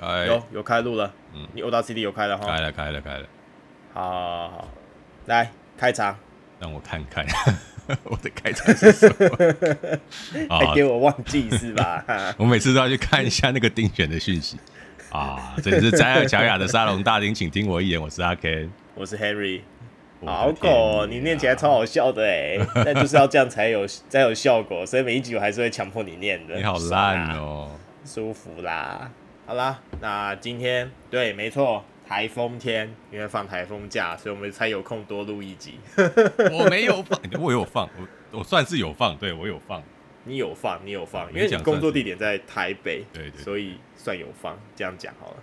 哎，有有开路了，嗯，你 Audacity 有开了哈？开了，开了，开了。好，好，好，来开场，让我看看 我的开场是什么？还给我忘记是吧？我每次都要去看一下那个定选的讯息啊！这里是摘尔乔雅的沙龙大厅，请听我一言，我是阿 Ken，我是 Henry。好狗，你念起来超好笑的哎，但就是要这样才有才有效果，所以每一集我还是会强迫你念的。你好烂哦。舒服啦，好啦，那今天对，没错，台风天，因为放台风假，所以我们才有空多录一集。我没有放，我有放，我我算是有放，对我有放，你有放，你有放，因为你工作地点在台北，对，对对，所以算有放，这样讲好了。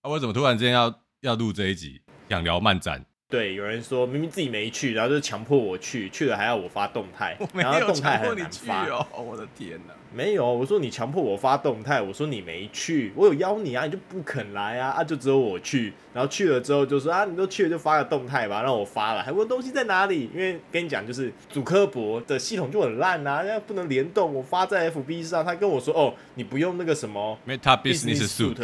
啊，为什么突然之间要要录这一集？想聊漫展？对，有人说明明自己没去，然后就强迫我去，去了还要我发动态，然后动态很难发哦，我的天哪！没有，我说你强迫我发动态，我说你没去，我有邀你啊，你就不肯来啊，啊就只有我去，然后去了之后就说啊，你都去了就发个动态吧，让我发了，还问东西在哪里？因为跟你讲就是主科博的系统就很烂啊，那不能联动，我发在 FB 上，他跟我说哦，你不用那个什么 Meta Business Suite，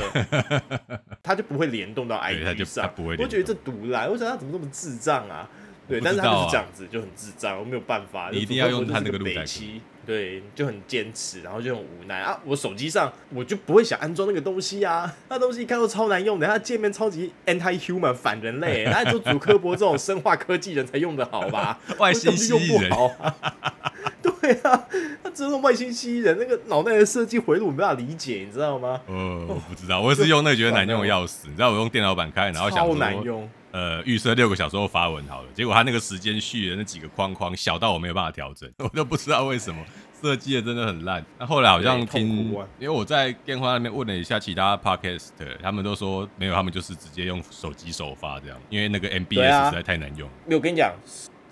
他就不会联动到 IG 上，不会我觉得这毒烂，我想他怎么这么智障啊？对，但是他就是这样子，就很智障，我没有办法。你一定要用他那个路由器，对，就很坚持，然后就很无奈啊。我手机上我就不会想安装那个东西啊，那东西一看都超难用的，它界面超级 anti-human 反人类，那就主科博这种生化科技人才用的好吧？外星蜥蜴人，对啊，他这种外星蜥蜴人那个脑袋的设计回路我没办法理解，你知道吗？呃，我不知道，我也是用那个觉得难用的要死，你知道我用电脑版开，然后想说难用。呃，预设六个小时后发文好了，结果他那个时间序的那几个框框小到我没有办法调整，我都不知道为什么。设计的真的很烂。那后来好像听，因为我在电话那边问了一下其他 podcast，他们都说没有，他们就是直接用手机首发这样，因为那个 MBS 实在太难用。没有，我跟你讲，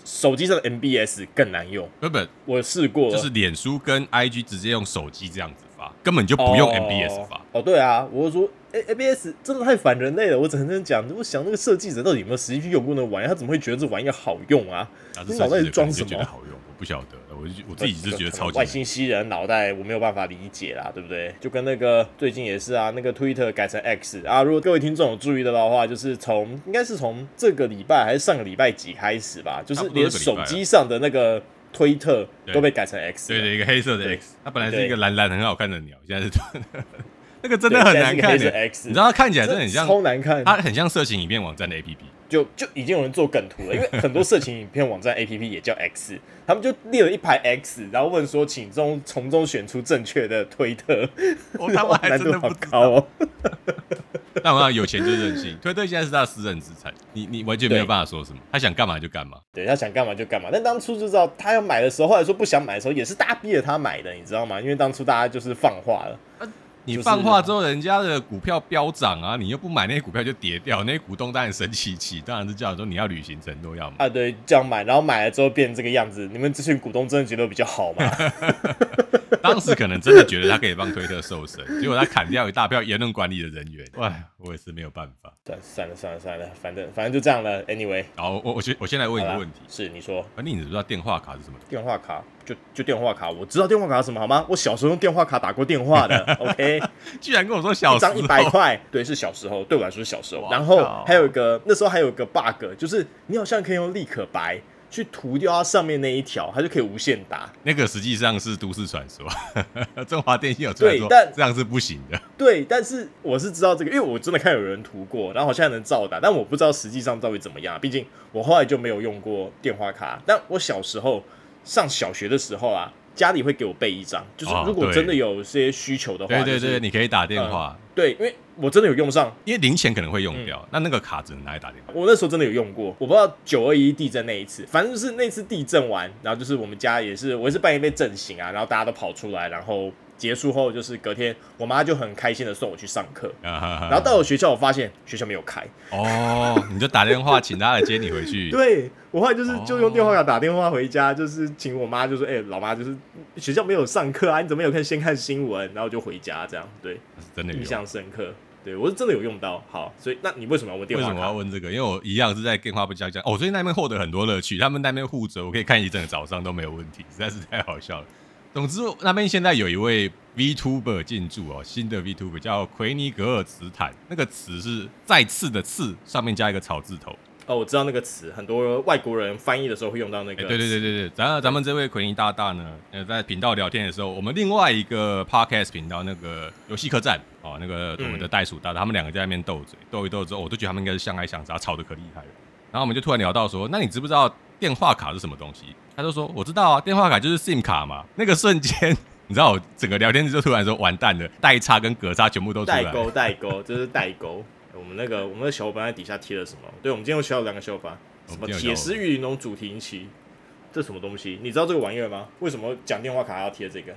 手机上的 MBS 更难用。不不，我试过，就是脸书跟 IG 直接用手机这样子发，根本就不用 MBS 法。哦，对啊，我说。A A B S 真的太反人类了，我只能这样讲。我想那个设计者到底有没有实际去用过那个玩意，他怎么会觉得这玩意好用啊？你脑袋里装什么？觉得好用，我不晓得，我我自己是觉得超级外星蜥蜴人脑袋，我没有办法理解啦，对不对？就跟那个最近也是啊，那个 Twitter 改成 X 啊。如果各位听众有注意的话，就是从应该是从这个礼拜还是上个礼拜几开始吧，就是连手机上的那个推特都被改成 X，对对，一个黑色的 X，它本来是一个蓝蓝很好看的鸟，现在是。那个真的很难看的，你知道它看起来真的很像超难看，它很像色情影片网站的 APP，就就已经有人做梗图了，因为很多色情影片网站 APP 也叫 X，他们就列了一排 X，然后问说，请中从中选出正确的推特，我他妈还真的不高哦。但我有钱就任性，推特现在是他的私人资产，你你完全没有办法说什么，他想干嘛就干嘛，对他想干嘛就干嘛。但当初就知道他要买的时候，后来说不想买的时候，也是大家逼着他买的，你知道吗？因为当初大家就是放话了。你放话之后，人家的股票飙涨啊，你又不买，那些股票就跌掉，那些股东当然生气气，当然是叫说你要履行承诺要买啊，对，这样买，然后买了之后变这个样子，你们这群股东真的觉得比较好吗？当时可能真的觉得他可以帮推特瘦身，结果他砍掉一大票言论管理的人员，哎，我也是没有办法。算算了算了算了，反正反正就这样了。Anyway，好，我我先我先来问一个问题，是你说，反正你知不知道电话卡是什么？电话卡就就电话卡，我知道电话卡是什么好吗？我小时候用电话卡打过电话的。OK，居然跟我说小时候一张一百块，对，是小时候，对我来说是小时候。然后还有一个那时候还有一个 bug，就是你好像可以用立可白。去涂掉它上面那一条，它就可以无限打。那个实际上是都市传说，中华电信有出来说，但这样是不行的。对，但是我是知道这个，因为我真的看有人涂过，然后好像能照打，但我不知道实际上到底怎么样。毕竟我后来就没有用过电话卡，但我小时候上小学的时候啊。家里会给我备一张，就是如果真的有些需求的话，对对对，你可以打电话。对，因为我真的有用上，因为零钱可能会用掉，那那个卡只能拿来打电话。我那时候真的有用过，我不知道九二一地震那一次，反正就是那次地震完，然后就是我们家也是，我也是半夜被震醒啊，然后大家都跑出来，然后结束后就是隔天，我妈就很开心的送我去上课，然后到了学校，我发现学校没有开，哦，你就打电话请他来接你回去。对。我后来就是就用电话卡打电话回家，就是请我妈就说：“哎、欸，老妈，就是学校没有上课啊，你怎么有看先看新闻？”然后就回家这样。对，真的印象深刻。对我是真的有用到。好，所以那你为什么要问电话？为什么要问这个？因为我一样是在电话不加价。哦，所以那边获得很多乐趣。他们那边护着，我可以看一整个早上都没有问题，实在是太好笑了。总之那边现在有一位 VTuber 进驻哦，新的 VTuber 叫奎尼格尔茨坦，那个词是再次的次上面加一个草字头。哦，我知道那个词，很多外国人翻译的时候会用到那个。对对对对对，咱咱们这位奎尼大大呢，呃，在频道聊天的时候，我们另外一个 podcast 频道那个游戏客栈哦，那个我们的袋鼠大大，他们两个在那边斗嘴，斗一斗之后，我都觉得他们应该是相爱相杀，吵得可厉害了。然后我们就突然聊到说，那你知不知道电话卡是什么东西？他就说我知道啊，电话卡就是 SIM 卡嘛。那个瞬间，你知道我整个聊天室就突然说完蛋了，代差跟格差全部都出来。代沟代沟，这是代沟。我们那个我们的小伙伴在底下贴了什么？对，我们今天又需要两个小伙伴。什么铁丝玉玲珑主题旗？这什么东西？你知道这个玩意儿吗？为什么讲电话卡还要贴这个？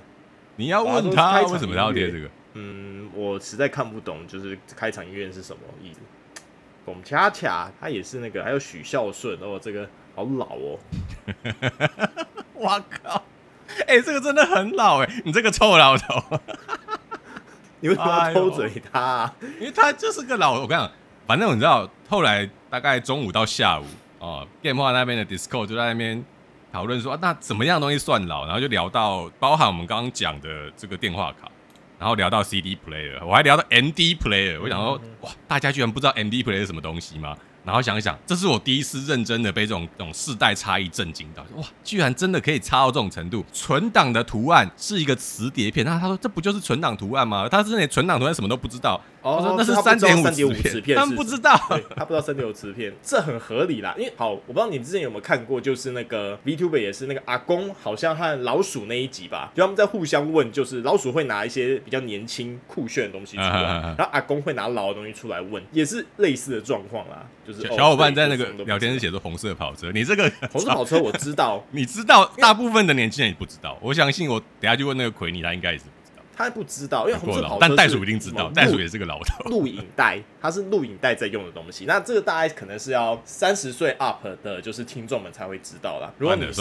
你要问他为什么要贴这个？嗯，我实在看不懂，就是开场音乐是什么意思？龚恰恰他也是那个，还有许孝顺哦，这个好老哦。我靠！哎、欸，这个真的很老哎，你这个臭老头！你为什么要偷嘴他、啊哎？因为他就是个老，我跟你讲，反正你知道，后来大概中午到下午。哦，Game 话那边的 Discord 就在那边讨论说，啊，那怎么样东西算老？然后就聊到包含我们刚刚讲的这个电话卡，然后聊到 CD player，我还聊到 MD player，我想说，哇，大家居然不知道 MD player 是什么东西吗？然后想一想，这是我第一次认真的被这种这种世代差异震惊到，哇，居然真的可以差到这种程度！存档的图案是一个磁碟片，那他说这不就是存档图案吗？他是那存档图案什么都不知道。哦，说那是三点五磁片，他们不知道，他不知道三点五磁片，这很合理啦。因为好，我不知道你们之前有没有看过，就是那个 VTuber 也是那个阿公，好像和老鼠那一集吧，就他们在互相问，就是老鼠会拿一些比较年轻酷炫的东西出来，啊啊啊啊然后阿公会拿老的东西出来问，也是类似的状况啦。就是小伙伴在那个聊天室写着红色跑车，你这个 红色跑车我知道，你知道，大部分的年轻人也不知道。我相信我等下去问那个奎尼，他应该也是不知道。他不知道，因为红色跑车，但袋鼠一定知道，袋鼠也是个老头。录影带，它是录影带在用的东西。那这个大概可能是要三十岁 up 的，就是听众们才会知道啦。如果你是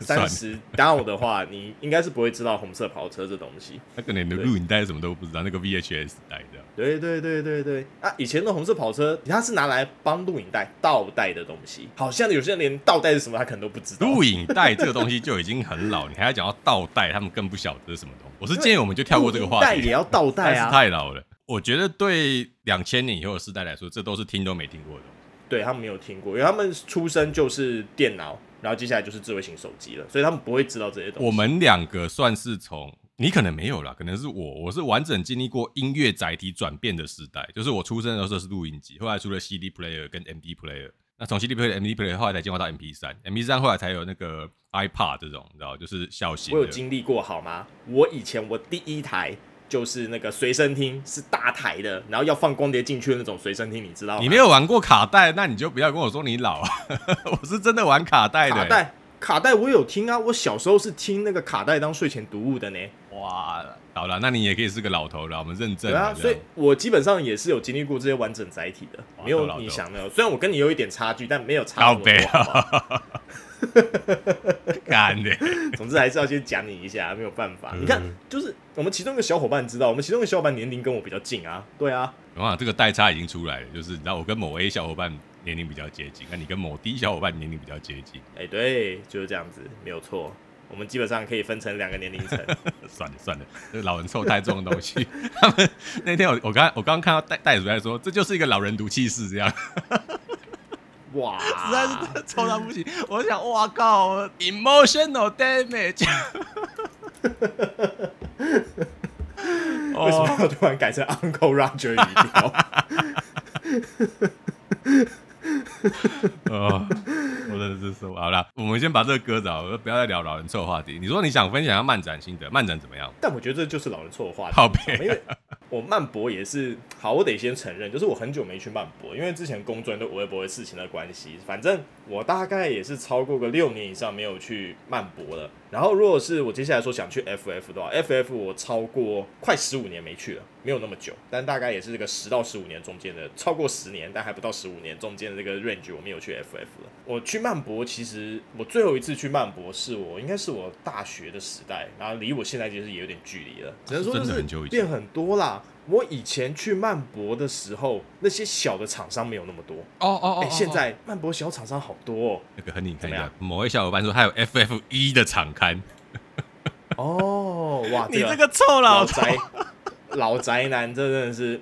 三十 down 的话，你应该是不会知道红色跑车这东西。那可能你的录影带什么都不知道，那个 VHS 带的。对对对对对啊！以前的红色跑车，它是拿来帮录影带倒带的东西。好像有些人连倒带是什么，他可能都不知道。录影带这个东西就已经很老，你还要讲到倒带，他们更不晓得是什么东西。我是建议我们就跳过这个话题。带也要倒带啊！太老了。我觉得对两千年以后的世代来说，这都是听都没听过的。对，他们没有听过，因为他们出生就是电脑，然后接下来就是智慧型手机了，所以他们不会知道这些东西。我们两个算是从。你可能没有啦，可能是我，我是完整经历过音乐载体转变的时代，就是我出生的时候是录音机，后来出了 CD player 跟 MD player，那从 CD player、MD player 后来才进化到 MP 三，MP 三后来才有那个 iPad 这种，你知道，就是小型。我有经历过好吗？我以前我第一台就是那个随身听，是大台的，然后要放光碟进去的那种随身听，你知道吗？你没有玩过卡带，那你就不要跟我说你老啊，我是真的玩卡带的。卡带，卡带我有听啊，我小时候是听那个卡带当睡前读物的呢。哇。好了，那你也可以是个老头了，我们认证。对啊，所以我基本上也是有经历过这些完整载体的，没有你想的。虽然我跟你有一点差距，但没有差不多。干的。总之还是要先讲你一下，没有办法。你看，就是我们其中一个小伙伴知道，我们其中一个小伙伴年龄跟我比较近啊。对啊。哇，这个代差已经出来了，就是你知道我跟某 A 小伙伴年龄比较接近，那你跟某 D 小伙伴年龄比较接近。哎，对，就是这样子，没有错。我们基本上可以分成两个年龄层。算了算了，这个老人臭太重的东西。他们那天我我刚我刚刚看到袋袋鼠在说，这就是一个老人毒气室这样。哇，实在是臭到不行。我想，哇靠，emotional damage。为什么要突然改成 Uncle Roger 语调？哦，我真的是说好了，我们先把这个搁着，不要再聊老人臭的话题。你说你想分享下漫展心得，漫展怎么样？但我觉得这就是老人臭的话题。好呗，因为我漫博也是好，我得先承认，就是我很久没去漫博，因为之前工作都微博的事情的关系，反正我大概也是超过个六年以上没有去曼博了。然后，如果是我接下来说想去 FF 的话，FF 我超过快十五年没去了，没有那么久，但大概也是这个十到十五年中间的，超过十年但还不到十五年中间的这个 range，我没有去 FF 了。我去曼博，其实我最后一次去曼博是我应该是我大学的时代，然后离我现在其实也有点距离了，只能说就是变很多啦。我以前去曼博的时候，那些小的厂商没有那么多。哦哦哦，现在曼博小厂商好多哦。那个很你看一下，某位小伙伴说他有 FF 一的厂刊，哦，哇，你这个臭老宅，老宅男，这真的是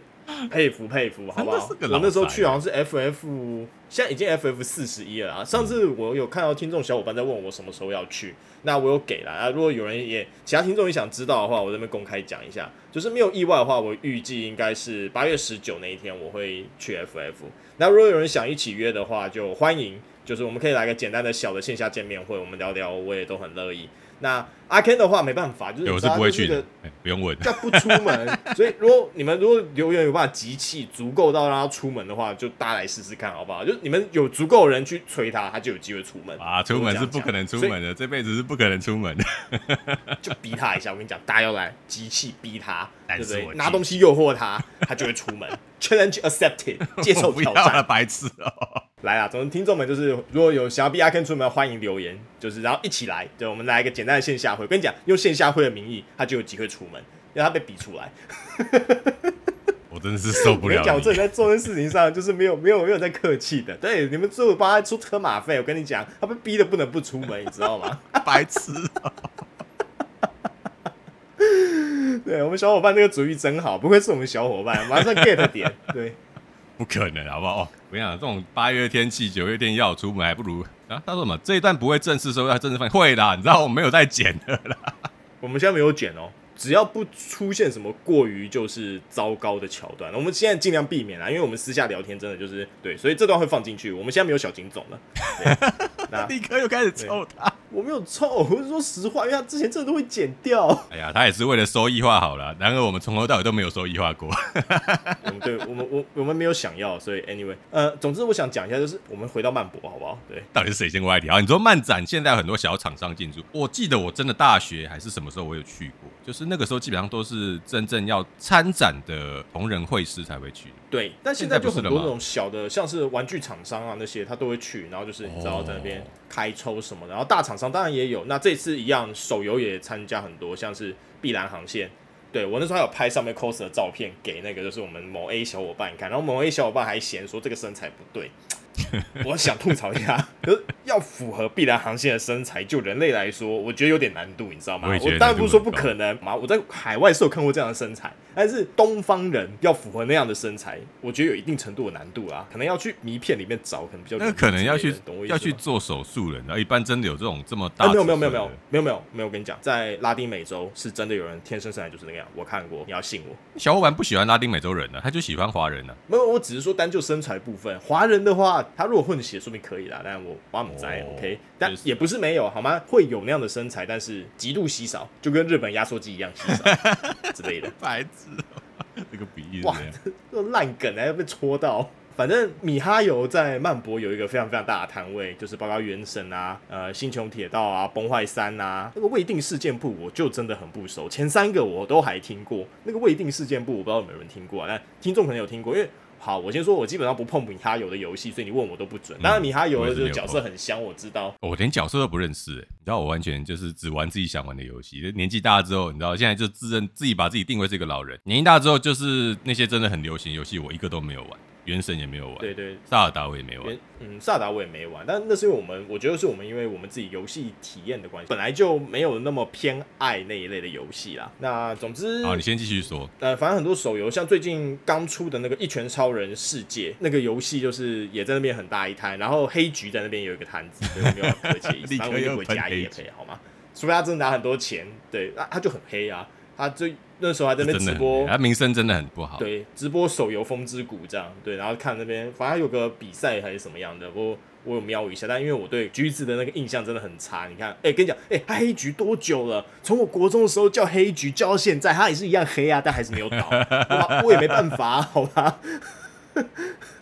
佩 服佩服，好不好？我那时候去好像是 FF，现在已经 FF 四十一了啊。上次我有看到听众小伙伴在问我什么时候要去，那我有给了啊。如果有人也其他听众也想知道的话，我这边公开讲一下，就是没有意外的话，我预计应该是八月十九那一天我会去 FF。那如果有人想一起约的话，就欢迎，就是我们可以来个简单的小的线下见面会，我们聊聊，我也都很乐意。那阿 Ken 的话没办法，就是我是不会去的，不用问，他不出门。所以如果你们如果留言有办法集气足够到让他出门的话，就大家来试试看好不好？就你们有足够的人去催他，他就有机会出门啊。出门是不可能出门的，这辈子是不可能出门的，就逼他一下。我跟你讲，大家要来集气逼他，对不对？拿东西诱惑他，他就会出门。Challenge accepted，接受挑战，白痴哦。来啊，总之听众们就是，如果有想要逼阿 Ken 出门，欢迎留言，就是然后一起来，对，我们来一个简单的线下会。我跟你讲，用线下会的名义，他就有机会出门，让他被逼出来。我真的是受不了。你讲，我这在做的事情上就是没有没有没有在客气的。对，你们最后帮他出车马费，我跟你讲，他被逼的不能不出门，你知道吗？白痴、喔。对，我们小伙伴那个主意真好，不愧是我们小伙伴，马上 get 点。对。不可能，好不好？我跟你讲，这种八月天气、九月天要出门，还不如啊。他说什么？这一段不会正式收，要正式放会的，你知道我们没有在剪的啦。我们现在没有剪哦，只要不出现什么过于就是糟糕的桥段，我们现在尽量避免啦，因为我们私下聊天真的就是对，所以这段会放进去。我们现在没有小警总了，那立刻又开始抽他。我没有臭，我是说实话，因为他之前这都会剪掉。哎呀，他也是为了收益化好了，然而我们从头到尾都没有收益化过。嗯，对我们我我们没有想要，所以 anyway，呃，总之我想讲一下，就是我们回到曼博好不好？对，到底是谁先歪题啊？你说漫展现在有很多小厂商进驻，我记得我真的大学还是什么时候我有去过，就是那个时候基本上都是真正要参展的同人会师才会去。对，但现在就很多那种小的，像是玩具厂商啊那些，他都会去，然后就是你知道在那边开抽什么的，然后大厂商当然也有。那这次一样，手游也参加很多，像是碧蓝航线，对，我那时候还有拍上面 cos 的照片给那个就是我们某 A 小伙伴看，然后某 A 小伙伴还嫌说这个身材不对。我想吐槽一下，可是要符合碧蓝航线的身材，就人类来说，我觉得有点难度，你知道吗？我，我当然不是说不可能嘛，我在海外是有看过这样的身材，但是东方人要符合那样的身材，我觉得有一定程度的难度啊，可能要去迷片里面找，可能比较那可能要去要去做手术了，然后一般真的有这种这么大的？没有没有没有没有没有没有没有，我跟你讲，在拉丁美洲是真的有人天生身材就是那个样，我看过，你要信我。小伙伴不喜欢拉丁美洲人呢、啊，他就喜欢华人呢、啊。没有，我只是说单就身材部分，华人的话，他如果混血，说明可以啦。但我我不在，OK，但也不是没有，好吗？会有那样的身材，但是极度稀少，就跟日本压缩机一样稀少 之类的。白痴，这个比喻哇，这烂梗还要被戳到。反正米哈游在曼博有一个非常非常大的摊位，就是包括原神啊、呃星穹铁道啊、崩坏三啊，那个未定事件簿我就真的很不熟。前三个我都还听过，那个未定事件簿我不知道有没有人听过啊？但听众可能有听过，因为。好，我先说，我基本上不碰米哈游的游戏，所以你问我都不准。当然，米哈游的这个角色很香，我知道。我连角色都不认识，哎，你知道我完全就是只玩自己想玩的游戏。年纪大了之后，你知道现在就自认自己把自己定位是一个老人。年纪大之后，就是那些真的很流行游戏，我一个都没有玩。原神也没有玩，对对，萨尔达我也没玩，嗯，萨尔达我也没玩，但那是因为我们，我觉得是我们因为我们自己游戏体验的关系，本来就没有那么偏爱那一类的游戏啦。那总之，好，你先继续说。呃，反正很多手游，像最近刚出的那个《一拳超人世界》那个游戏，就是也在那边很大一摊，然后黑局在那边有一个摊子，对，没有客气，反正我就回家也可以，好吗？除非他真的拿很多钱，对，那他就很黑啊，他就。那时候还在那边直播，他名声真的很不好。对，直播手游风之谷这样，对，然后看那边，反正有个比赛还是什么样的，我我有瞄一下，但因为我对橘子的那个印象真的很差。你看，哎、欸，跟你讲，哎、欸，他黑橘多久了？从我国中的时候叫黑橘，叫到现在，他也是一样黑啊，但还是没有倒，我也没办法，好吧？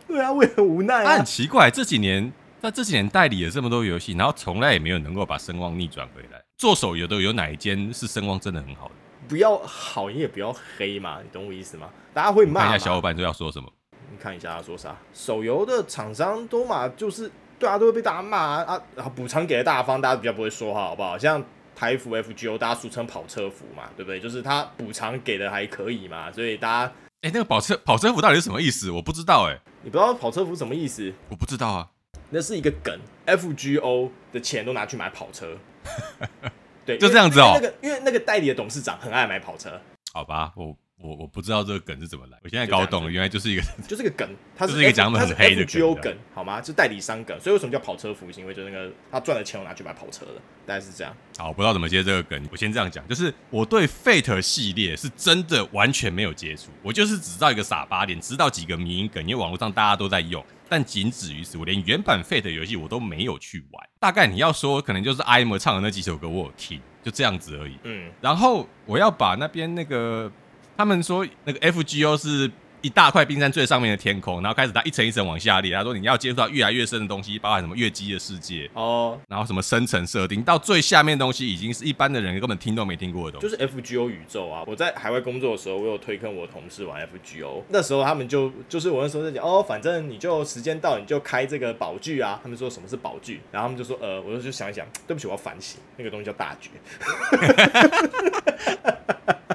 对啊，我也很无奈啊。他很奇怪，这几年那这几年代理了这么多游戏，然后从来也没有能够把声望逆转回来。做手游的有哪一间是声望真的很好的？不要好，你也不要黑嘛，你懂我意思吗？大家会骂。看一下小伙伴都要说什么？你看一下他说啥？手游的厂商都嘛，就是对啊，都会被大家骂啊。补偿给的大方，大家比较不会说话，好不好？像台服 FGO，大家俗称跑车服嘛，对不对？就是他补偿给的还可以嘛，所以大家哎、欸，那个跑车跑车服到底是什么意思？我不知道哎、欸，你不知道跑车服什么意思？我不知道啊，那是一个梗，FGO 的钱都拿去买跑车。对，就这样子哦。那个因为那个代理的董事长很爱买跑车。好吧，我。我我不知道这个梗是怎么来，我现在搞懂了，原来就是一个 就是个梗，它是，是一个讲的很黑的梗，梗，好吗？就是代理商梗，所以为什么叫跑车服务？因为就那个他赚了钱，我拿去买跑车了，大概是这样。好，我不知道怎么接这个梗，我先这样讲，就是我对 Fate 系列是真的完全没有接触，我就是只知道一个傻八脸，知道几个迷因梗，因为网络上大家都在用，但仅止于此，我连原版 Fate 游戏我都没有去玩。大概你要说，可能就是 IM 唱的那几首歌我有听，就这样子而已。嗯，然后我要把那边那个。他们说那个 FGO 是一大块冰山最上面的天空，然后开始它一层一层往下裂。他说你要接触到越来越深的东西，包含什么月姬的世界哦，然后什么深层设定，到最下面的东西已经是一般的人根本听都没听过的东西。就是 FGO 宇宙啊！我在海外工作的时候，我有推坑我同事玩 FGO，那时候他们就就是我那时候在讲哦，反正你就时间到你就开这个宝具啊。他们说什么是宝具，然后他们就说呃，我就就想一想，对不起，我要反省，那个东西叫大绝。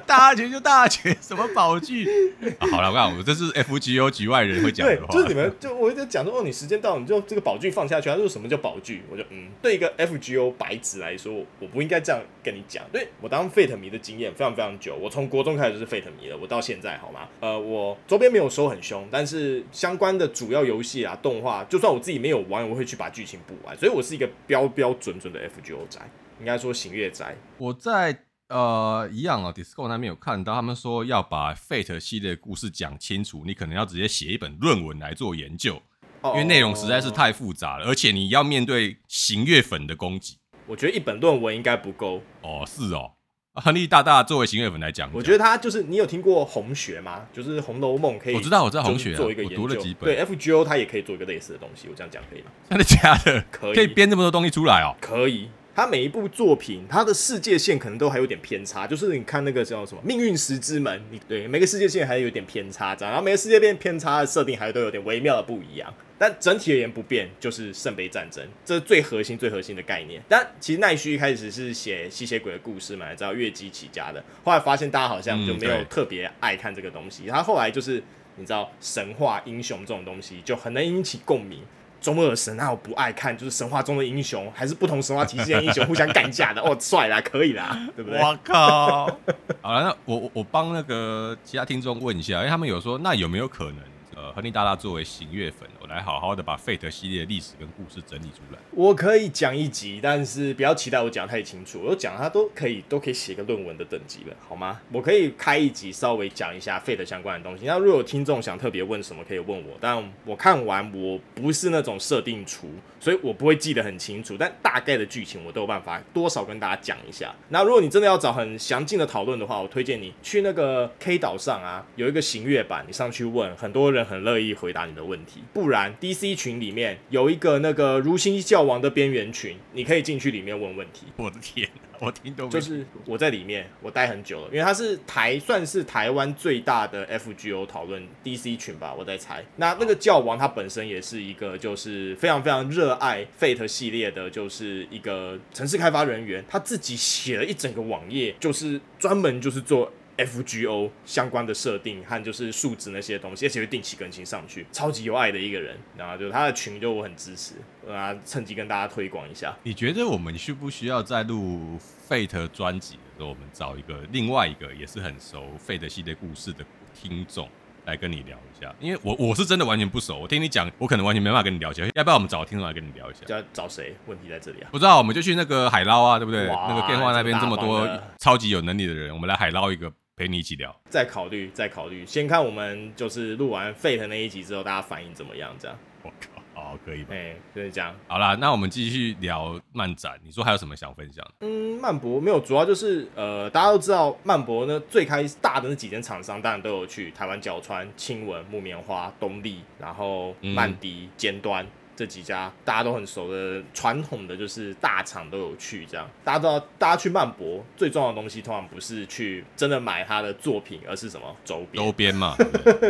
大绝就大绝，什么宝具？啊、好了，我讲，我这是 FGO 局外人会讲的话。就是你们就我一直讲说，哦，你时间到，你就这个宝具放下去。他说什么叫宝具？我就嗯，对一个 FGO 白纸来说，我不应该这样跟你讲。对我当 Fate 迷的经验非常非常久，我从国中开始就是 Fate 迷了，我到现在好吗？呃，我周边没有收很凶，但是相关的主要游戏啊、动画，就算我自己没有玩，我会去把剧情补完。所以我是一个标标准准的 FGO 宅，应该说行月宅。我在。呃，一样哦，Discord 那边有看到，他们说要把 Fate 系列的故事讲清楚，你可能要直接写一本论文来做研究，因为内容实在是太复杂了，而且你要面对行月粉的攻击。我觉得一本论文应该不够。哦，是哦，亨利大大作为行月粉来讲，我觉得他就是你有听过红学吗？就是《红楼梦》可以，我知道，我知道红学、啊、做一个研究，我读了几本。对，FGO 他也可以做一个类似的东西，我这样讲可以吗？真的假的？可以，可以编这么多东西出来哦？可以。他每一部作品，他的世界线可能都还有点偏差，就是你看那个叫什么《命运石之门》，你对每个世界线还有点偏差，这样，然后每个世界线偏差的设定还都有点微妙的不一样，但整体而言不变，就是圣杯战争，这是最核心、最核心的概念。但其实奈须一开始是写吸血鬼的故事嘛，你知道月姬起家的，后来发现大家好像就没有特别爱看这个东西，他、后来就是你知道神话英雄这种东西就很能引起共鸣。中二神那我不爱看，就是神话中的英雄，还是不同神话体系的英雄互相干架的 哦，帅啦，可以啦，对不对？我靠！好了，那我我我帮那个其他听众问一下，因为他们有说，那有没有可能？呃，亨利大大作为行月粉，我来好好的把 Fate 系列的历史跟故事整理出来。我可以讲一集，但是不要期待我讲太清楚。我讲他都可以，都可以写个论文的等级了，好吗？我可以开一集稍微讲一下 Fate 相关的东西。那如果有听众想特别问什么，可以问我。但我看完，我不是那种设定厨，所以我不会记得很清楚。但大概的剧情我都有办法多少跟大家讲一下。那如果你真的要找很详尽的讨论的话，我推荐你去那个 K 岛上啊，有一个行月版，你上去问，很多人。很乐意回答你的问题，不然 DC 群里面有一个那个如新教王的边缘群，你可以进去里面问问题。我的天，我听懂。就是我在里面，我待很久了，因为它是台算是台湾最大的 FGO 讨论 DC 群吧，我在猜。那那个教王他本身也是一个就是非常非常热爱 Fate 系列的，就是一个城市开发人员，他自己写了一整个网页，就是专门就是做。FGO 相关的设定和就是数值那些东西，而且会定期更新上去，超级有爱的一个人，然后就他的群就我很支持，啊，趁机跟大家推广一下。你觉得我们需不需要在录 Fate 专辑的时候，我们找一个另外一个也是很熟 Fate 系列故事的听众来跟你聊一下？因为我我是真的完全不熟，我听你讲，我可能完全没办法跟你聊起来。要不要我们找听众来跟你聊一下？要找谁？问题在这里啊！不知道，我们就去那个海捞啊，对不对？那个电话那边这么多超级有能力的人，我们来海捞一个。陪你一起聊，再考虑，再考虑。先看我们就是录完 Fate 那一集之后，大家反应怎么样？这样，我靠，好，可以吧？哎，就是这样。好啦，那我们继续聊漫展。你说还有什么想分享？嗯，漫博没有，主要就是呃，大家都知道漫博呢，最开始大的那几间厂商当然都有去，台湾角川、青文、木棉花、东立，然后曼迪、尖端。这几家大家都很熟的传统的就是大厂都有去，这样大家都知道，大家去曼博最重要的东西通常不是去真的买他的作品，而是什么周边？周边嘛，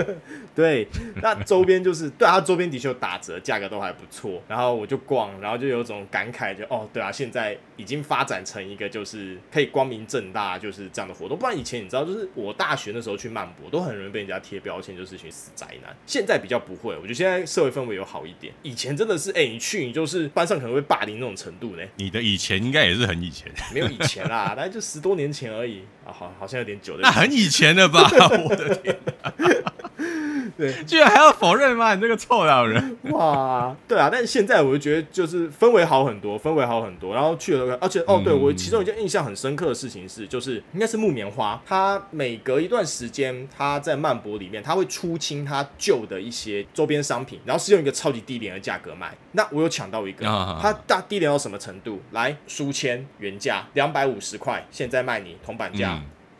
对，那周边就是对他周边的确有打折，价格都还不错。然后我就逛，然后就有种感慨就，就哦，对啊，现在已经发展成一个就是可以光明正大就是这样的活动。不然以前你知道，就是我大学的时候去漫博，都很容易被人家贴标签，就是一群死宅男。现在比较不会，我觉得现在社会氛围有好一点。以前。前真的是，哎、欸，你去你就是班上可能会霸凌那种程度呢。你的以前应该也是很以前，没有以前啦，大概就十多年前而已啊，好，好像有点久的。那很以前了吧？我的天！对，居然还要否认吗？你这个臭老人！哇，对啊，但是现在我就觉得就是氛围好很多，氛围好很多。然后去了，而且哦，对我其中一件印象很深刻的事情是，就是应该是木棉花，它每隔一段时间，它在曼博里面，它会出清它旧的一些周边商品，然后是用一个超级低廉的价格卖。那我有抢到一个，它大低廉到什么程度？来，书签原价两百五十块，现在卖你铜板价。嗯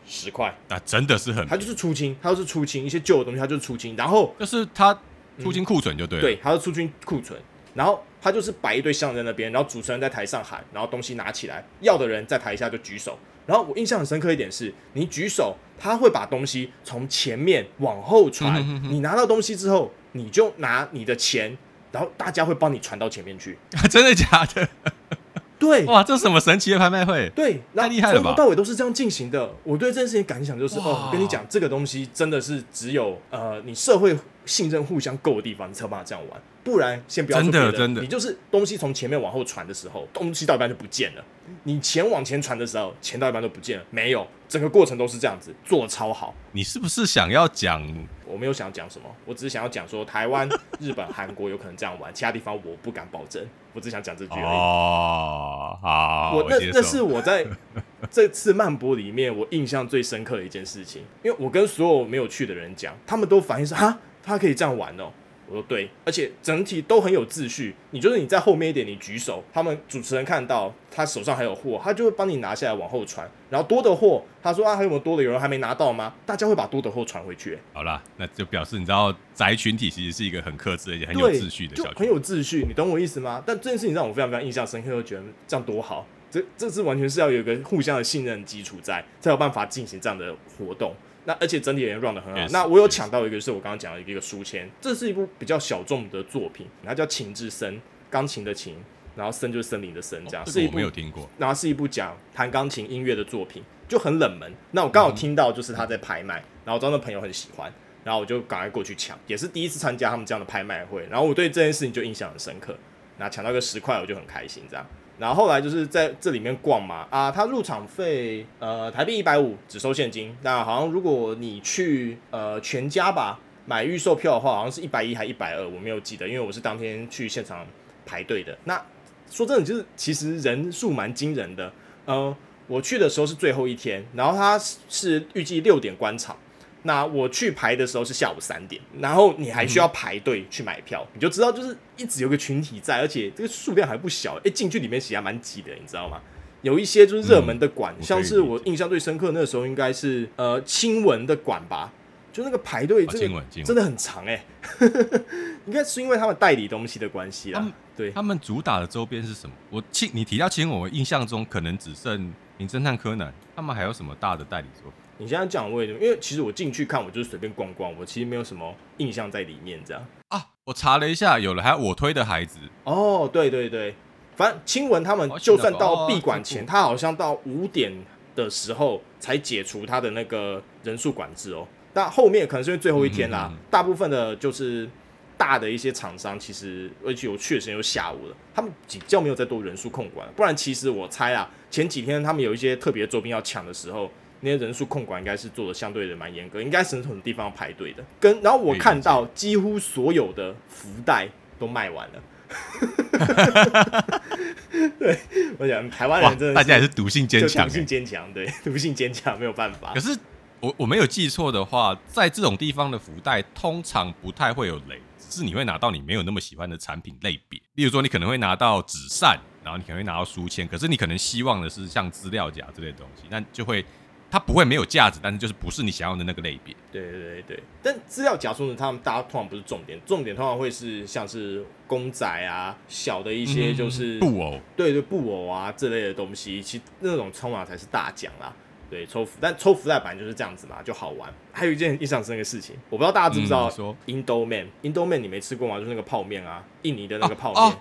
十块，那真的是很，他就是出清，他就是出清一些旧的东西，他就是出清，然后就是他出清库存就对了，对，他是出清库存，然后他就是摆一堆箱在那边，然后主持人在台上喊，然后东西拿起来，要的人在台下就举手，然后我印象很深刻一点是，你举手，他会把东西从前面往后传，嗯、哼哼你拿到东西之后，你就拿你的钱，然后大家会帮你传到前面去，真的假的？对，哇，这是什么神奇的拍卖会？对，太厉害了吧！从头到尾都是这样进行的。我对这件事情感想就是，哦，我跟你讲，这个东西真的是只有呃，你社会信任互相够的地方，你才有办法这样玩。不然，先不要说别的，真的真的，你就是东西从前面往后传的时候，东西到一半就不见了。你钱往前传的时候，钱到一半都不见了，没有，整个过程都是这样子，做的超好。你是不是想要讲？我没有想要讲什么，我只是想要讲说，台湾、日本、韩国有可能这样玩，其他地方我不敢保证。我只想讲这句而已。哦，好，我那那是我在这次漫播里面我印象最深刻的一件事情，因为我跟所有没有去的人讲，他们都反映说，哈，他可以这样玩哦。我说对，而且整体都很有秩序。你就是你在后面一点，你举手，他们主持人看到他手上还有货，他就会帮你拿下来往后传。然后多的货，他说啊，还有没有多的？有人还没拿到吗？大家会把多的货传回去。好啦，那就表示你知道宅群体其实是一个很克制而且很有秩序的小群，很有秩序。你懂我意思吗？但这件事情让我非常非常印象深刻，就觉得这样多好。这这是完全是要有一个互相的信任基础在，才有办法进行这样的活动。那而且整体也 run 得很好。Yes, 那我有抢到一个，就是我刚刚讲的一个书签，这是一部比较小众的作品，它叫《琴之森》，钢琴的琴，然后森就是森林的森，这样。是一部没有听过。然后是一部讲弹钢琴音乐的作品，就很冷门。那我刚好听到就是他在拍卖，然后我知道那朋友很喜欢，然后我就赶快过去抢，也是第一次参加他们这样的拍卖会，然后我对这件事情就印象很深刻。那抢到个十块，我就很开心，这样。然后后来就是在这里面逛嘛，啊，他入场费呃台币一百五，只收现金。那好像如果你去呃全家吧买预售票的话，好像是一百一还一百二，我没有记得，因为我是当天去现场排队的。那说真的，就是其实人数蛮惊人的。呃，我去的时候是最后一天，然后他是预计六点关场。那我去排的时候是下午三点，然后你还需要排队去买票，你就知道就是一直有个群体在，而且这个数量还不小。哎，进去里面其实还蛮挤的，你知道吗？有一些就是热门的馆，像是我印象最深刻那个时候应该是呃青文的馆吧，就那个排队真的真的很长哎，应该是因为他们代理东西的关系啦。对，他们主打的周边是什么？我青你提到青文，我印象中可能只剩名侦探柯南，他们还有什么大的代理作品？你现在讲为什么？因为其实我进去看，我就是随便逛逛，我其实没有什么印象在里面这样啊。我查了一下，有了，还有我推的孩子哦，对对对，反正青文他们就算到闭馆前，他好像到五点的时候才解除他的那个人数管制哦。但后面可能是因为最后一天啦，大部分的就是大的一些厂商，其实而且我去的时间又下午了，他们比较没有再多人数控管，不然其实我猜啊，前几天他们有一些特别的周边要抢的时候。那些人数控管应该是做的相对的蛮严格，应该是很多地方要排队的。跟然后我看到几乎所有的福袋都卖完了。对，我想台湾人真的大家也是毒性坚强，毒性坚强，对，毒性坚强没有办法。可是我我没有记错的话，在这种地方的福袋通常不太会有雷，只是你会拿到你没有那么喜欢的产品类别。例如说，你可能会拿到纸扇，然后你可能会拿到书签，可是你可能希望的是像资料夹之类的东西，那就会。它不会没有价值，但是就是不是你想要的那个类别。对对对对，但资料夹说呢，他们大家通常不是重点，重点通常会是像是公仔啊，小的一些就是、嗯、布偶，对对布偶啊这类的东西，其实那种抽码才是大奖啦。对，抽福，但抽福袋版就是这样子嘛，就好玩。还有一件印象深刻的事情，我不知道大家知不知道，说 Indomie，Indomie 你没吃过吗？就是那个泡面啊，印尼的那个泡面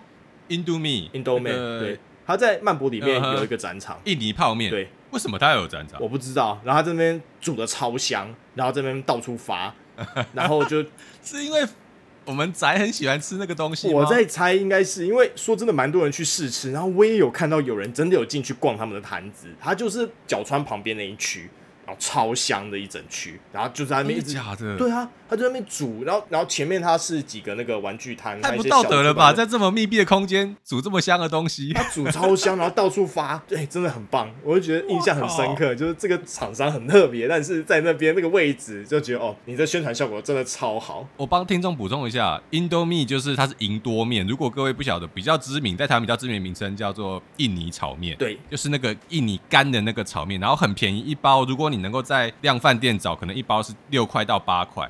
，Indomie，Indomie，对，他在曼博里面有一个展场，印尼泡面，对。为什么他有展场？我不知道。然后他这边煮的超香，然后这边到处发，然后就是因为我们宅很喜欢吃那个东西。我在猜，应该是因为说真的，蛮多人去试吃，然后我也有看到有人真的有进去逛他们的摊子，他就是角川旁边那一区。然后超香的一整区，然后就在那边一直假的，对啊，他在那边煮，然后然后前面他是几个那个玩具摊，太不道德了吧，在这么密闭的空间煮这么香的东西，他煮超香，然后到处发，对，真的很棒，我就觉得印象很深刻，就是这个厂商很特别，但是在那边那个位置就觉得哦，你的宣传效果真的超好。我帮听众补充一下，Indomie 就是它是银多面，如果各位不晓得，比较知名，在台湾比较知名的名称叫做印尼炒面，对，就是那个印尼干的那个炒面，然后很便宜一包，如果你你能够在量饭店找可能一包是六块到八块。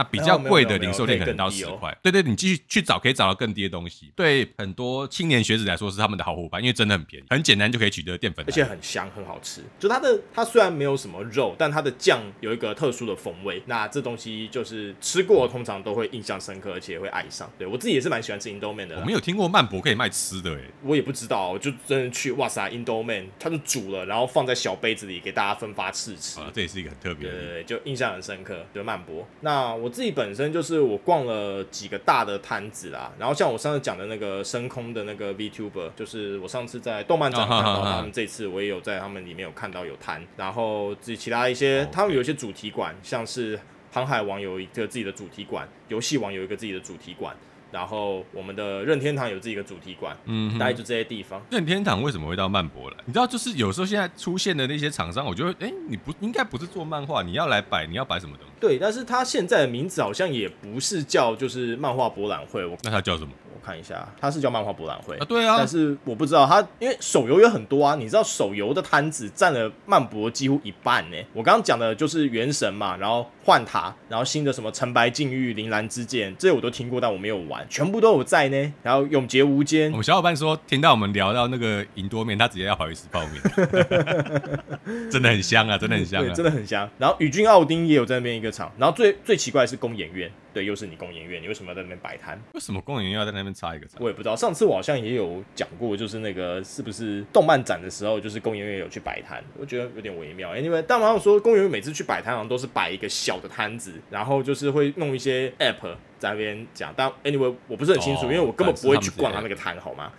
那比较贵的零售店可能到十块，对对，你继续去找可以找到更低的东西。对很多青年学子来说是他们的好伙伴，因为真的很便宜，很简单就可以取得淀粉，而且很香，很好吃。就它的它虽然没有什么肉，但它的酱有一个特殊的风味。那这东西就是吃过通常都会印象深刻，而且会爱上。对我自己也是蛮喜欢吃印度面的。我没有听过曼博可以卖吃的诶，我也不知道，我就真的去哇塞，印度面它就煮了，然后放在小杯子里给大家分发试吃。啊，这也是一个很特别的，对对对，就印象很深刻。就曼博，那我自己本身就是。我逛了几个大的摊子啦，然后像我上次讲的那个深空的那个 VTuber，就是我上次在动漫展看到他们，这次我也有在他们里面有看到有摊，然后自己其他一些，他们有一些主题馆，像是航海王有一个自己的主题馆，游戏王有一个自己的主题馆。然后我们的任天堂有自己的主题馆，嗯，大概就这些地方。任天堂为什么会到曼博来？你知道，就是有时候现在出现的那些厂商，我觉得，哎，你不应该不是做漫画，你要来摆，你要摆什么东西？对，但是他现在的名字好像也不是叫就是漫画博览会，我那他叫什么？我看一下，它是叫漫画博览会啊，对啊，但是我不知道它，因为手游有很多啊，你知道手游的摊子占了漫博几乎一半呢。我刚刚讲的就是原神嘛，然后幻塔，然后新的什么橙白禁欲、铃兰之剑，这些我都听过，但我没有玩，全部都有在呢。然后永劫无间，我们小伙伴说听到我们聊到那个银多面，他直接要跑去吃泡面，真的很香啊，真的很香啊，真的很香。然后宇君奥丁也有在那边一个场，然后最最奇怪的是公演院。对，又是你公演院，你为什么要在那边摆摊？为什么公演院要在那边插一个展？我也不知道。上次我好像也有讲过，就是那个是不是动漫展的时候，就是工研院有去摆摊，我觉得有点微妙。Anyway，但好像说工研院每次去摆摊，好像都是摆一个小的摊子，然后就是会弄一些 App 在那边讲。但 Anyway，我不是很清楚，哦、因为我根本不会去逛他那个摊，好吗？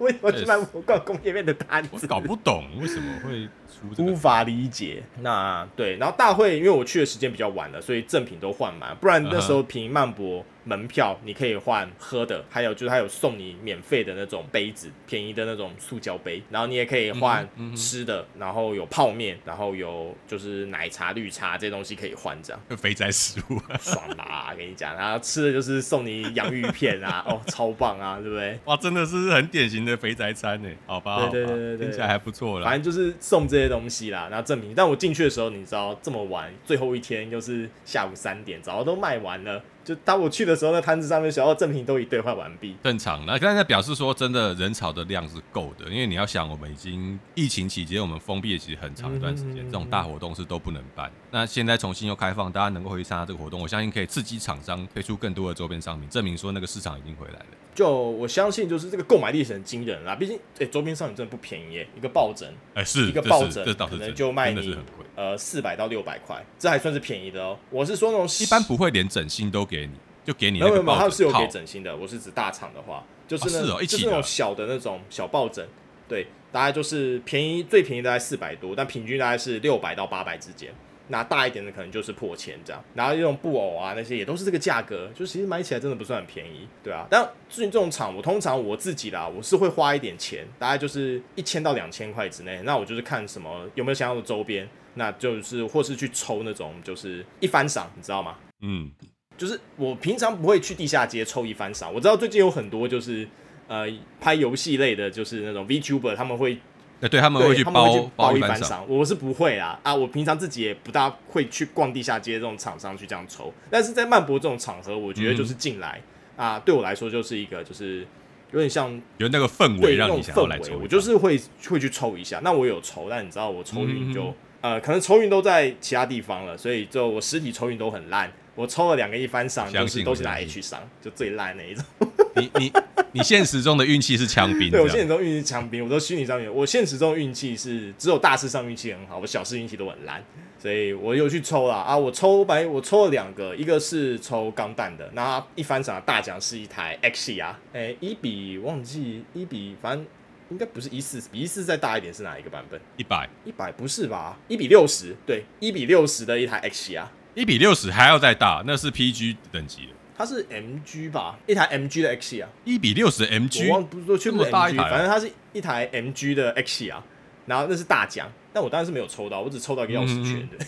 为什么去逛工业面的摊子？我搞不懂为什么会出，无法理解。那对，然后大会因为我去的时间比较晚了，所以赠品都换满，不然那时候凭曼博。门票你可以换喝的，还有就是他有送你免费的那种杯子，便宜的那种塑胶杯，然后你也可以换吃的，然后有泡面，然后有就是奶茶、绿茶这些东西可以换，这样。肥宅食物，爽啦！跟你讲，然后吃的就是送你洋芋片啊，哦，超棒啊，对不对？哇，真的是很典型的肥宅餐呢。好吧，对对对对，听起来还不错啦。反正就是送这些东西啦，然后赠品。但我进去的时候，你知道这么晚，最后一天又是下午三点，早都卖完了。就当我去的时候，那摊子上面想要赠品都已兑换完毕。正常，那刚才表示说，真的人潮的量是够的，因为你要想，我们已经疫情期间，我们封闭了其实很长一段时间，这种大活动是都不能办。那现在重新又开放，大家能够回去参加这个活动，我相信可以刺激厂商推出更多的周边商品，证明说那个市场已经回来了。就我相信，就是这个购买力是很惊人啦。毕竟，哎、欸，周边商品真的不便宜耶，一个抱枕，哎、欸，是一个抱枕，可能就卖你呃四百到六百块，这还算是便宜的哦。我是说那种一般不会连枕芯都给你。就给你那个没有没有，它是有给枕芯的。我是指大厂的话，就是哦、就是那种小的那种小抱枕，对，大概就是便宜，最便宜大概四百多，但平均大概是六百到八百之间。那大一点的可能就是破千这样。然后这种布偶啊那些也都是这个价格，就其实买起来真的不算很便宜，对啊。但至于这种厂，我通常我自己啦，我是会花一点钱，大概就是一千到两千块之内。那我就是看什么有没有想要的周边，那就是或是去抽那种就是一番赏，你知道吗？嗯。就是我平常不会去地下街抽一番赏，我知道最近有很多就是呃拍游戏类的，就是那种 VTuber 他们会，对，对他们会去包一番赏，我是不会啊啊，我平常自己也不大会去逛地下街这种厂商去这样抽，但是在曼博这种场合，我觉得就是进来、嗯、啊，对我来说就是一个就是有点像有那个氛围让你想要来抽，我就是会会去抽一下。那我有抽，但你知道我抽运就、嗯、呃可能抽运都在其他地方了，所以就我实体抽运都很烂。我抽了两个一番赏，就是都是拿 H 赏，就最烂那一种。你你你现实中的运气是枪兵？对，我现实中运气是枪兵，我都虚拟上面。我现实中运气是只有大事上运气很好，我小事运气都很烂。所以我又去抽了啊！我抽白，我抽了两个，一个是抽钢弹的，那一番赏的大奖是一台 Xia 啊，哎，一比忘记一比，反正应该不是一四，比一四再大一点是哪一个版本？一百一百不是吧？一比六十，对，一比六十的一台 Xia 啊，一比六十还要再大，那是 PG 等级的，它是 MG 吧？一台 MG 的 Xia 啊，一比六十 MG，我忘不是说全部 MG，反正它是一台 MG 的 Xia 啊。然后那是大奖，但我当然是没有抽到，我只抽到一个钥匙圈的。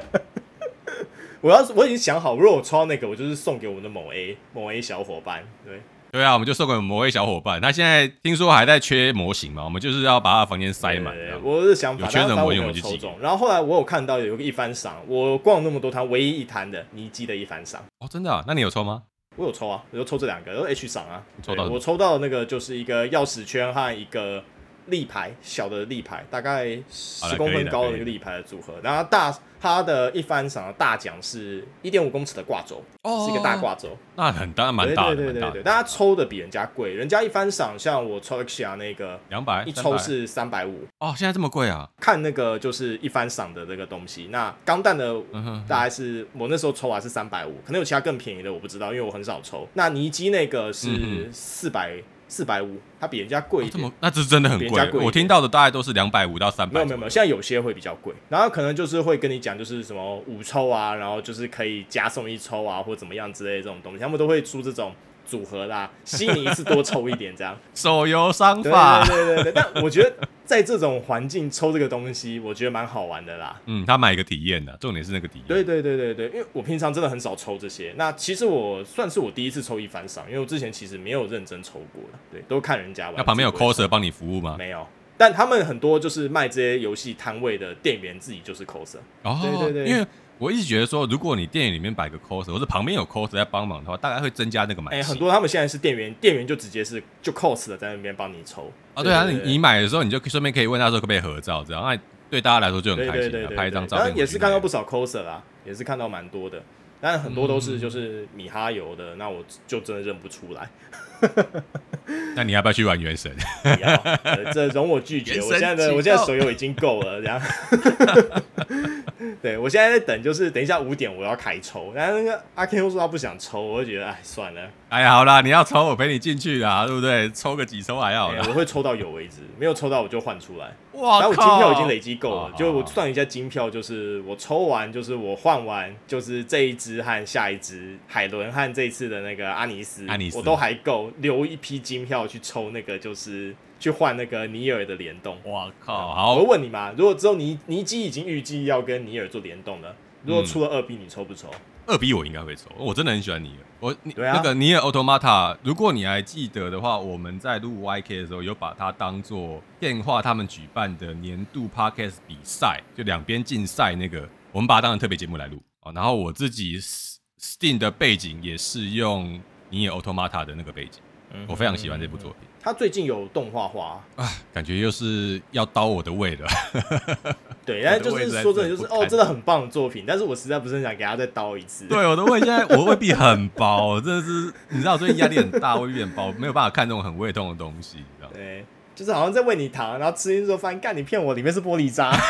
嗯、我要是我已经想好，如果我抽到那个，我就是送给我们的某 A 某 A 小伙伴。对对啊，我们就送给某位小伙伴。他现在听说还在缺模型嘛，我们就是要把他房间塞满。我是想法，有缺的模型我们就抽中。然后后来我有看到有一个一番赏，我逛了那么多摊，唯一一摊的尼基的一番赏。哦，真的啊？那你有抽吗？我有抽啊，我就抽这两个，都 H 赏啊。抽到我抽到的那个就是一个钥匙圈和一个。立牌小的立牌，大概十公分高的一个立牌的组合，然后大它的一番赏的大奖是一点五公尺的挂轴，哦，是一个大挂轴，那很大，蛮大的，对对对对对。但它抽的比人家贵，人家一番赏像我抽 Xia 那个两百，一抽是三百五，哦，现在这么贵啊？看那个就是一番赏的那个东西，那钢弹的大概是我那时候抽还是三百五，可能有其他更便宜的我不知道，因为我很少抽。那尼基那个是四百。四百五，它比人家贵一点，哦，这么那这是真的很贵。我听到的大概都是两百五到三百。没有没有没有，现在有些会比较贵，然后可能就是会跟你讲，就是什么五抽啊，然后就是可以加送一抽啊，或怎么样之类的这种东西，他们都会出这种。组合啦，吸引你一次多抽一点，这样 手游商法，对对对对。但我觉得在这种环境抽这个东西，我觉得蛮好玩的啦。嗯，他买一个体验的，重点是那个体验。对对对对对，因为我平常真的很少抽这些。那其实我算是我第一次抽一番赏，因为我之前其实没有认真抽过的，对，都看人家玩。那旁边有 coser 帮你服务吗？没有，但他们很多就是卖这些游戏摊位的店员自己就是 coser。哦，对对对，因为。我一直觉得说，如果你店里面摆个 coser，或者旁边有 coser 在帮忙的话，大概会增加那个买。哎、欸，很多他们现在是店员，店员就直接是就 cos 的在那边帮你抽。啊，对啊，你你买的时候你就顺便可以问他说可不可以合照，这样那对大家来说就很开心，拍一张照片。也是看到不少 coser 啦，也是看到蛮多的，但很多都是就是米哈游的，那我就真的认不出来。那你要不要去玩原神？要，这容我拒绝。我现在的我现在手游已经够了，这样。对，我现在在等，就是等一下五点我要开抽，然后那个阿 Ken 说他不想抽，我就觉得哎算了。哎呀，好啦，你要抽我陪你进去啦，对不对？抽个几抽还要、欸。我会抽到有为止，没有抽到我就换出来。哇，然后我金票已经累积够了，就我算一下金票，就是我抽完，就是我换完，就是这一只和下一只海伦和这一次的那个阿尼斯，阿尼斯，我都还够留一批金票去抽那个，就是。去换那个尼尔的联动，哇靠！好，我问你嘛，如果之后尼尼基已经预计要跟尼尔做联动了，如果出了二 B，你抽不抽？二 B 我应该会抽，我真的很喜欢尼尔。我、啊、那个尼尔奥特玛塔，如果你还记得的话，我们在录 YK 的时候有把它当做电话他们举办的年度 Podcast 比赛，就两边竞赛那个，我们把它当成特别节目来录啊。然后我自己 Steam 的背景也是用尼尔奥特玛塔的那个背景，我非常喜欢这部作品。他最近有动画化啊，感觉又是要刀我的胃了。对，然后就是说真的，就是哦，真的很棒的作品，但是我实在不是很想给他再刀一次。对，我的胃现在我的胃壁很薄，真的是你知道，最近压力很大，胃壁很薄，没有办法看这种很胃痛的东西，你知道？对，就是好像在喂你糖，然后吃进去之后发现，干你骗我，里面是玻璃渣。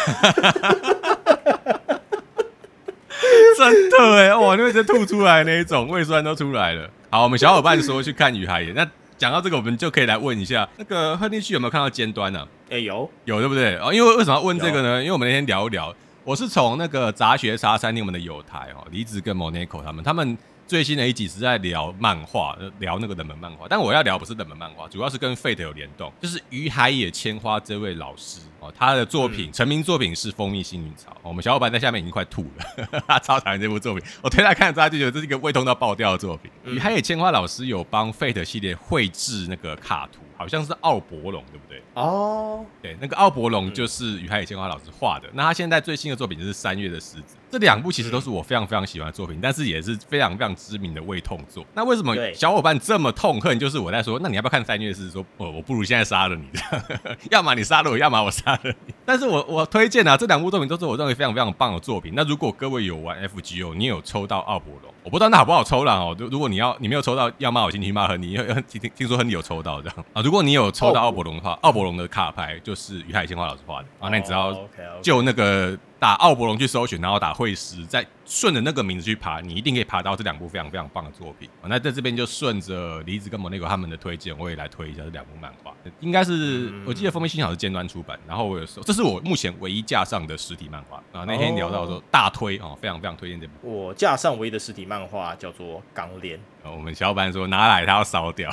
真的哎，哇，你会直接吐出来那一种，胃酸都出来了。好，我们小伙伴说去看《雨海盐》那。讲到这个，我们就可以来问一下，那个亨利旭有没有看到尖端呢？哎、欸，有有对不对？哦，因为为什么要问这个呢？因为我们那天聊一聊，我是从那个杂学茶餐厅我们的友台哦，离子跟 Monaco 他们，他们最新的一集是在聊漫画，聊那个冷门漫画。但我要聊不是冷门漫画，主要是跟 Fate 有联动，就是于海野千花这位老师。哦，他的作品、嗯、成名作品是《蜂蜜幸运草》，我们小伙伴在下面已经快吐了，他超讨厌这部作品。我推他看之后，他就觉得这是一个胃痛到爆掉的作品。于海野千花老师有帮 Fate 系列绘制那个卡图，好像是奥伯龙，对不对？哦，对，那个奥伯龙就是于海野千花老师画的。那他现在最新的作品就是《三月的狮子》。这两部其实都是我非常非常喜欢的作品，嗯、但是也是非常非常知名的胃痛作。那为什么小伙伴这么痛恨？就是我在说，那你要不要看三月四？说，哦，我不如现在杀了你，这 样，要么你杀了我，要么我杀了你。但是我我推荐啊，这两部作品都是我认为非常非常棒的作品。那如果各位有玩 FGO，你有抽到奥伯龙，我不知道那好不好抽啦哦。就如果你要你没有抽到，要骂我进去骂亨利，因为 听听说亨利有抽到这样啊。如果你有抽到奥伯龙的话，奥伯龙的卡牌就是于海鲜花老师画的啊。那你只要就那个。打奥伯龙去搜寻，然后打会师，再顺着那个名字去爬，你一定可以爬到这两部非常非常棒的作品。那在这边就顺着梨子跟莫内狗他们的推荐，我也来推一下这两部漫画。应该是我记得封面信好是尖端出版，然后我有时候这是我目前唯一架上的实体漫画啊。那天聊到说大推哦，非常非常推荐这部。我架上唯一的实体漫画叫做《钢炼》。我们小伙伴说拿来他要烧掉，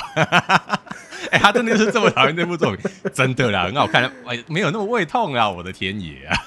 哎，他真的是这么讨厌这部作品，真的啦，很好看，哎，没有那么胃痛啊，我的天爷啊！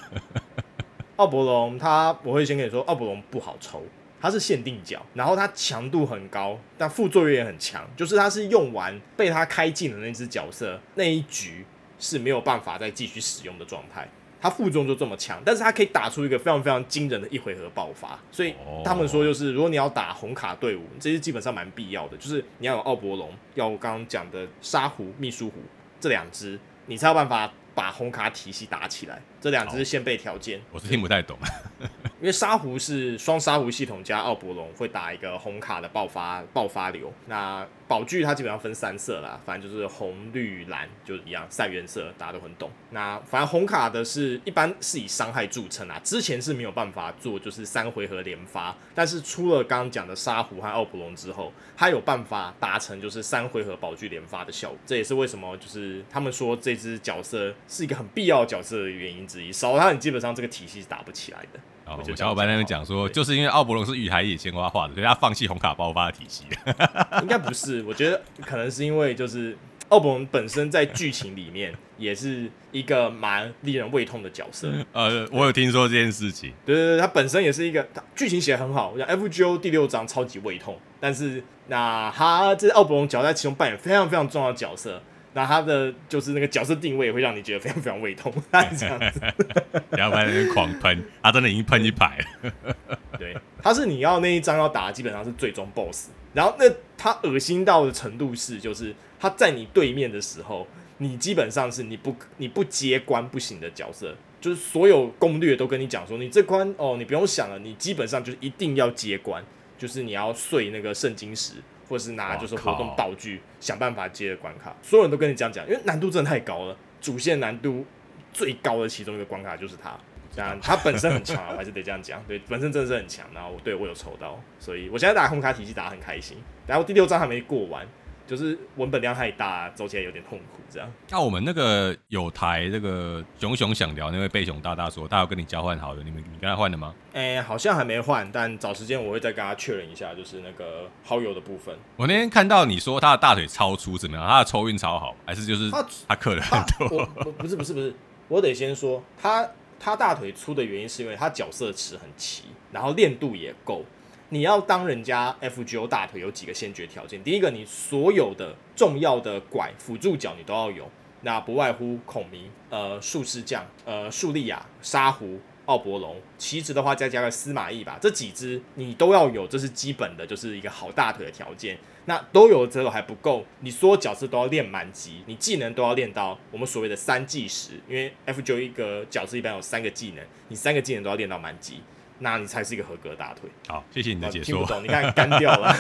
奥伯龙，它我会先跟你说，奥伯龙不好抽，它是限定角，然后它强度很高，但副作用也很强，就是它是用完被它开尽的那只角色那一局是没有办法再继续使用的状态，它副作用就这么强，但是它可以打出一个非常非常惊人的一回合爆发，所以他们说就是如果你要打红卡队伍，这些基本上蛮必要的，就是你要有奥伯龙，要我刚刚讲的沙狐、秘书狐这两只，你才有办法。把红卡体系打起来，这两只是先备条件。我是听不太懂，因为沙狐是双沙狐系统加奥伯龙会打一个红卡的爆发爆发流。那宝具它基本上分三色啦，反正就是红、绿、蓝，就一样赛原色，大家都很懂。那反正红卡的是一般是以伤害著称啊，之前是没有办法做就是三回合连发，但是出了刚刚讲的沙狐和奥普龙之后，它有办法达成就是三回合宝具连发的效果。这也是为什么就是他们说这只角色是一个很必要的角色的原因之一，少了它你基本上这个体系是打不起来的。我小伙伴那边讲说，就是因为奥伯龙是雨海野鲜花画的，所以他放弃红卡爆发的体系。应该不是，我觉得可能是因为就是奥伯龙本身在剧情里面也是一个蛮令人胃痛的角色。呃，我有听说这件事情。对对对，他本身也是一个剧情写得很好。我讲 FGO 第六章超级胃痛，但是那他这奥伯龙角在其中扮演非常非常重要的角色。那他的就是那个角色定位会让你觉得非常非常胃痛，这样子。然后在那边狂喷，他真的已经喷一排了。对，他是你要那一张要打，基本上是最终 BOSS。然后那他恶心到的程度是，就是他在你对面的时候，你基本上是你不你不接关不行的角色，就是所有攻略都跟你讲说，你这关哦，你不用想了，你基本上就是一定要接关，就是你要碎那个圣晶石。或是拿就是活动道具想办法接的关卡，所有人都跟你这样讲，因为难度真的太高了。主线难度最高的其中一个关卡就是它，这样它本身很强，我还是得这样讲。对，本身真的是很强。然后我对我有抽到，所以我现在打红卡体系打得很开心。然后第六章还没过完。就是文本量太大，走起来有点痛苦。这样，那我们那个有台这个熊熊想聊那位贝熊大大说，他有跟你交换好的，你们你跟他换了吗？哎、欸，好像还没换，但找时间我会再跟他确认一下，就是那个好友的部分。我那天看到你说他的大腿超粗，怎么样？他的抽运超好，还是就是他他刻了很多？不是不是不是，我得先说他他大腿粗的原因是因为他角色池很齐，然后练度也够。你要当人家 FGO 大腿有几个先决条件？第一个，你所有的重要的拐辅助角你都要有，那不外乎孔明、呃术士将、呃术利亚、沙狐、奥伯龙，其实的话再加个司马懿吧，这几只你都要有，这是基本的，就是一个好大腿的条件。那都有之后还不够，你所有角色都要练满级，你技能都要练到我们所谓的三技十，因为 FGO 一个角色一般有三个技能，你三个技能都要练到满级。那你才是一个合格的大腿。好，谢谢你的解说。听不懂，你看干掉了。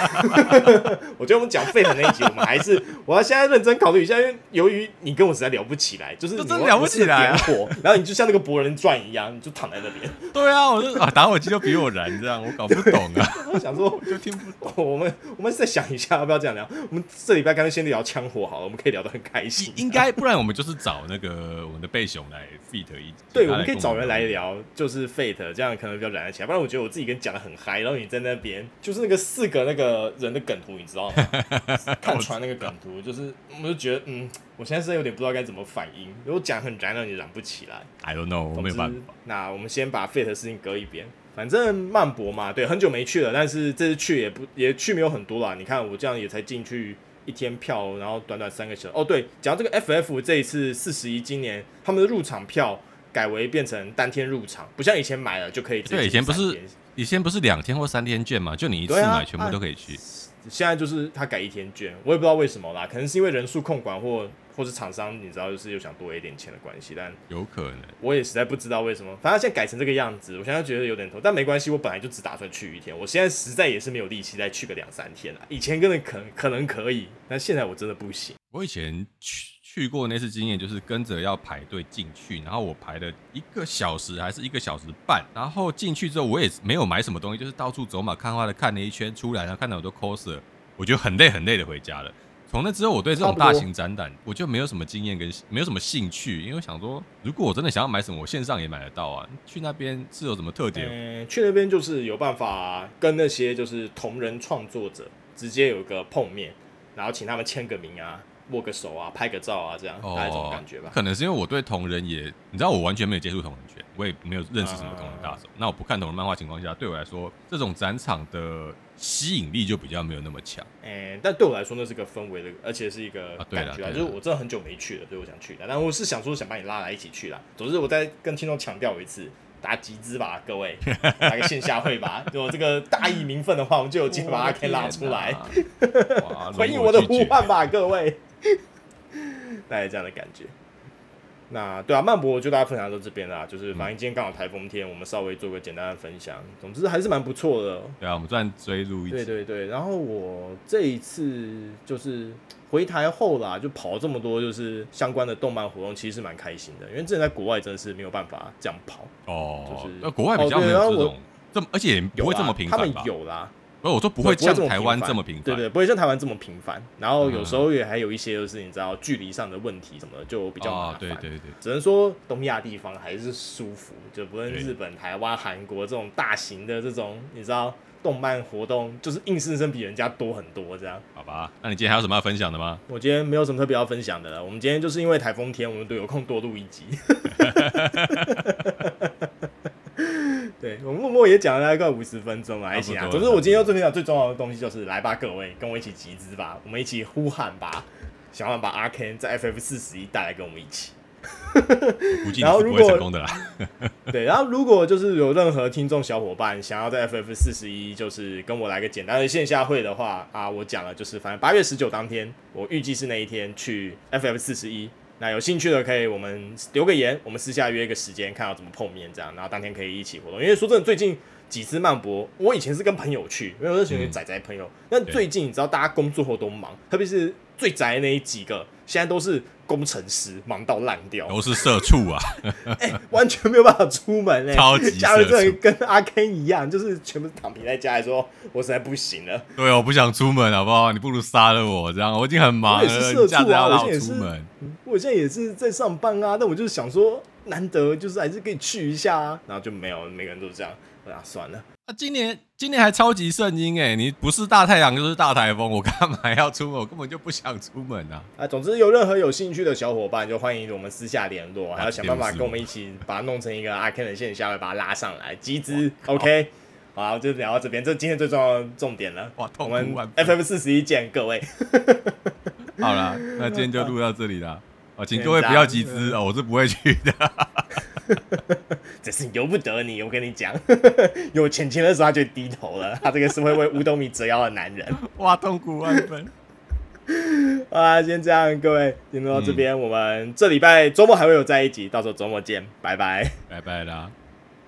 我觉得我们讲废的那一集，我们还是我要现在认真考虑一下，因为由于你跟我实在聊不起来，就是你真聊不起来，火然后你就像那个博人传一样，你就躺在那边。对啊，我就啊打火机就比我燃，这样我搞不懂啊。我想说，我就听不懂。我们我们再想一下，要不要这样聊？我们这礼拜干脆先聊枪火好了，我们可以聊得很开心。应该，不然我们就是找那个我们的贝熊来 feat 一。对，我们可以找人来聊，就是 feat，这样可能比较燃得起来。不然我觉得我自己。跟讲的很嗨，然后你在那边就是那个四个那个人的梗图，你知道吗？看穿那个梗图，就是我就觉得，嗯，我现在是有点不知道该怎么反应。如果讲很燃，让你燃不起来。I don't know，我没有办法。那我们先把 Fate 的事情搁一边，反正曼博嘛，对，很久没去了，但是这次去也不也去没有很多啦。你看我这样也才进去一天票，然后短短三个小时。哦，对，讲到这个 FF 这一次四十一，今年他们的入场票。改为变成当天入场，不像以前买了就可以。对，以前不是以前不是两天或三天券嘛？就你一次买全部都可以去。现在就是他改一天券，我也不知道为什么啦，可能是因为人数控管或或是厂商，你知道，就是又想多一点钱的关系，但有可能，我也实在不知道为什么。反正现在改成这个样子，我现在觉得有点头，但没关系，我本来就只打算去一天，我现在实在也是没有力气再去个两三天了。以前真的可能可能可以，但现在我真的不行。我以前去去过那次经验，就是跟着要排队进去，然后我排了一个小时还是一个小时半，然后进去之后我也没有买什么东西，就是到处走马看花的看了一圈，出来然后看到很多 coser，我就很累很累的回家了。从那之后，我对这种大型展览我就没有什么经验跟没有什么兴趣，因为我想说，如果我真的想要买什么，我线上也买得到啊。去那边是有什么特点？嗯，去那边就是有办法跟那些就是同人创作者直接有个碰面，然后请他们签个名啊。握个手啊，拍个照啊，这样大概这种感觉吧。可能是因为我对同人也，你知道，我完全没有接触同人圈，我也没有认识什么同人大手。嗯、那我不看同人漫画情况下，对我来说，这种展场的吸引力就比较没有那么强。哎、欸，但对我来说，那是个氛围的，而且是一个感觉啊。就是我真的很久没去了，所以我想去的。但我是想说，想把你拉来一起去啦。总之，我再跟听众强调一次。打集资吧，各位，来个线下会吧。有这个大义名分的话，我们就有机会把阿 Ken 拉出来，回应我的呼唤吧，各位。大概这样的感觉。那对啊，曼博就大家分享到这边啦，就是反正今天刚好台风天，我们稍微做个简单的分享。总之还是蛮不错的。对啊，我们算追入一。对对对，然后我这一次就是回台后啦，就跑这么多就是相关的动漫活动，其实是蛮开心的。因为之前在国外真的是没有办法这样跑哦，就是那国外比较没有这种这么，而且也不会这么频繁吧？他们有啦。不是，我说不会像台湾这么频繁，对对，不会像台湾这么频繁。然后有时候也还有一些，就是你知道距离上的问题什么的，就比较麻烦。对对对，只能说东亚地方还是舒服，就不论日本、台湾、韩国这种大型的这种，你知道动漫活动，就是硬生生比人家多很多这样。好吧，那你今天还有什么要分享的吗？我今天没有什么特别要分享的了。我们今天就是因为台风天，我们都有空多录一集。对，我默默也讲了大概五十分钟了，还行啊。总之，我今天要最分享最重要的东西就是，来吧，各位，跟我一起集资吧，我们一起呼喊吧，想要把阿 Ken 在 FF 四十一带来跟我们一起。然后如果 对，然后如果就是有任何听众小伙伴想要在 FF 四十一就是跟我来个简单的线下会的话啊，我讲了，就是反正八月十九当天，我预计是那一天去 FF 四十一。那有兴趣的可以，我们留个言，我们私下约一个时间，看要怎么碰面这样，然后当天可以一起活动。因为说真的，最近几次漫博，我以前是跟朋友去，因为我是属于宅宅朋友。但最近你知道，大家工作后都忙，特别是最宅的那几个，现在都是工程师，忙到烂掉，都是社畜啊，哎、欸，完全没有办法出门哎、欸，超级家人真的跟阿 Ken 一样，就是全部躺平在家里说，我实在不行了。对，我不想出门，好不好？你不如杀了我，这样我已经很忙了。我也是社畜啊，我现在也是，嗯、我现在也是在上班啊，但我就是想说，难得就是还是可以去一下啊，然后就没有，每个人都这样，那、啊、算了。那、啊、今年今年还超级圣婴哎，你不是大太阳就是大台风，我干嘛要出门？我根本就不想出门啊！啊，总之有任何有兴趣的小伙伴，就欢迎我们私下联络，还要想办法跟我们一起把它弄成一个阿 Ken 的线下，会把它拉上来集资。OK，好，就聊到这边，这是今天最重要的重点了。哇，我们 FM 四十一见，各位。好了，那今天就录到这里了。啊，请各位不要集资哦，我是不会去的。这是由不得你，我跟你讲，有钱钱的时候他就低头了。他这个是会为五斗米折腰的男人，哇，痛苦万分。好啦，先这样，各位，听到这边，嗯、我们这礼拜周末还会有在一起，到时候周末见，拜拜，拜拜啦。